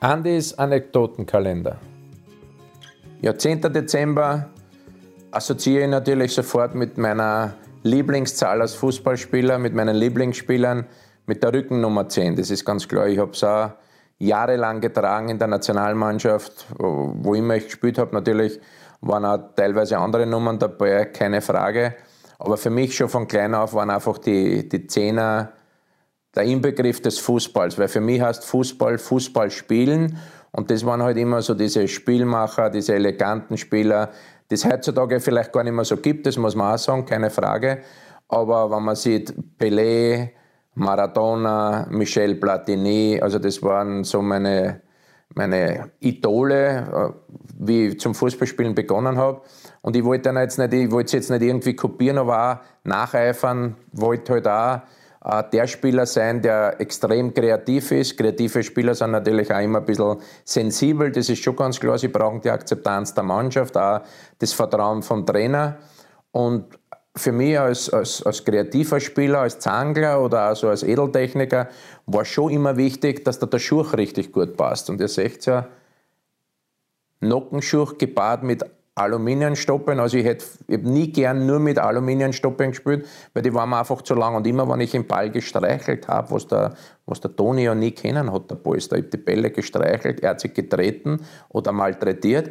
Andys Anekdotenkalender. Ja, 10. Dezember assoziiere ich natürlich sofort mit meiner Lieblingszahl als Fußballspieler, mit meinen Lieblingsspielern, mit der Rückennummer 10. Das ist ganz klar. Ich habe es auch jahrelang getragen in der Nationalmannschaft, wo immer ich gespielt habe. Natürlich waren auch teilweise andere Nummern dabei, keine Frage. Aber für mich schon von klein auf waren einfach die, die Zehner der Inbegriff des Fußballs. Weil für mich heißt Fußball Fußball spielen. Und das waren halt immer so diese Spielmacher, diese eleganten Spieler, die es heutzutage vielleicht gar nicht mehr so gibt, das muss man auch sagen, keine Frage. Aber wenn man sieht, Pelé, Maradona, Michel Platini, also das waren so meine, meine Idole, äh, wie ich zum Fußballspielen begonnen habe. Und ich wollte dann jetzt jetzt nicht irgendwie kopieren, aber auch nacheifern, wollte halt auch der Spieler sein, der extrem kreativ ist. Kreative Spieler sind natürlich auch immer ein bisschen sensibel, das ist schon ganz klar. Sie brauchen die Akzeptanz der Mannschaft, auch das Vertrauen vom Trainer. Und für mich als, als, als kreativer Spieler, als Zangler oder also als Edeltechniker war schon immer wichtig, dass da der Schuch richtig gut passt. Und ihr seht ja, Nockenschuch gepaart mit Aluminiumstoppeln. Also ich hätte ich nie gern nur mit Aluminiumstoppeln gespielt, weil die waren mir einfach zu lang. Und immer, wenn ich den Ball gestreichelt habe, was der, was der Toni ja nie kennen hat, der Polster, ich habe die Bälle gestreichelt, er hat sie getreten oder malträtiert.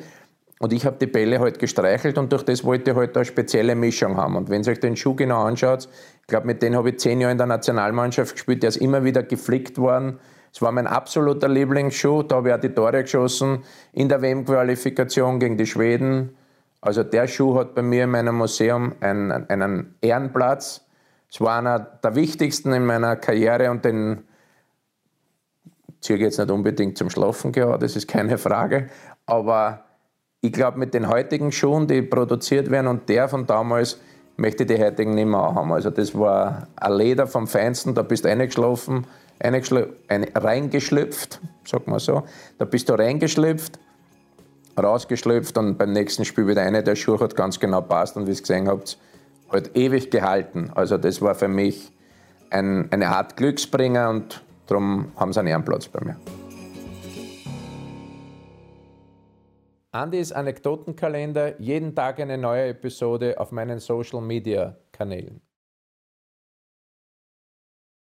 Und ich habe die Bälle halt gestreichelt und durch das wollte ich halt eine spezielle Mischung haben. Und wenn ihr euch den Schuh genau anschaut, ich glaube, mit dem habe ich zehn Jahre in der Nationalmannschaft gespielt, der ist immer wieder geflickt worden. Es war mein absoluter Lieblingsschuh, da habe ich auch die Tore geschossen in der WM-Qualifikation gegen die Schweden. Also der Schuh hat bei mir in meinem Museum einen, einen Ehrenplatz. Es war einer der wichtigsten in meiner Karriere und den ziehe ich jetzt nicht unbedingt zum Schlafen gehabt, das ist keine Frage. Aber ich glaube, mit den heutigen Schuhen, die produziert werden und der von damals, möchte die heutigen nicht mehr haben. Also das war ein Leder vom Feinsten, da bist du reingeschlafen, reingeschlüpft, sag mal so. Da bist du reingeschlüpft, rausgeschlüpft und beim nächsten Spiel wieder eine, der Schuh hat ganz genau passt und wie ihr gesehen habt, halt ewig gehalten. Also das war für mich ein, eine Art Glücksbringer und darum haben sie einen Ehrenplatz bei mir. Andys Anekdotenkalender, jeden Tag eine neue Episode auf meinen Social Media Kanälen.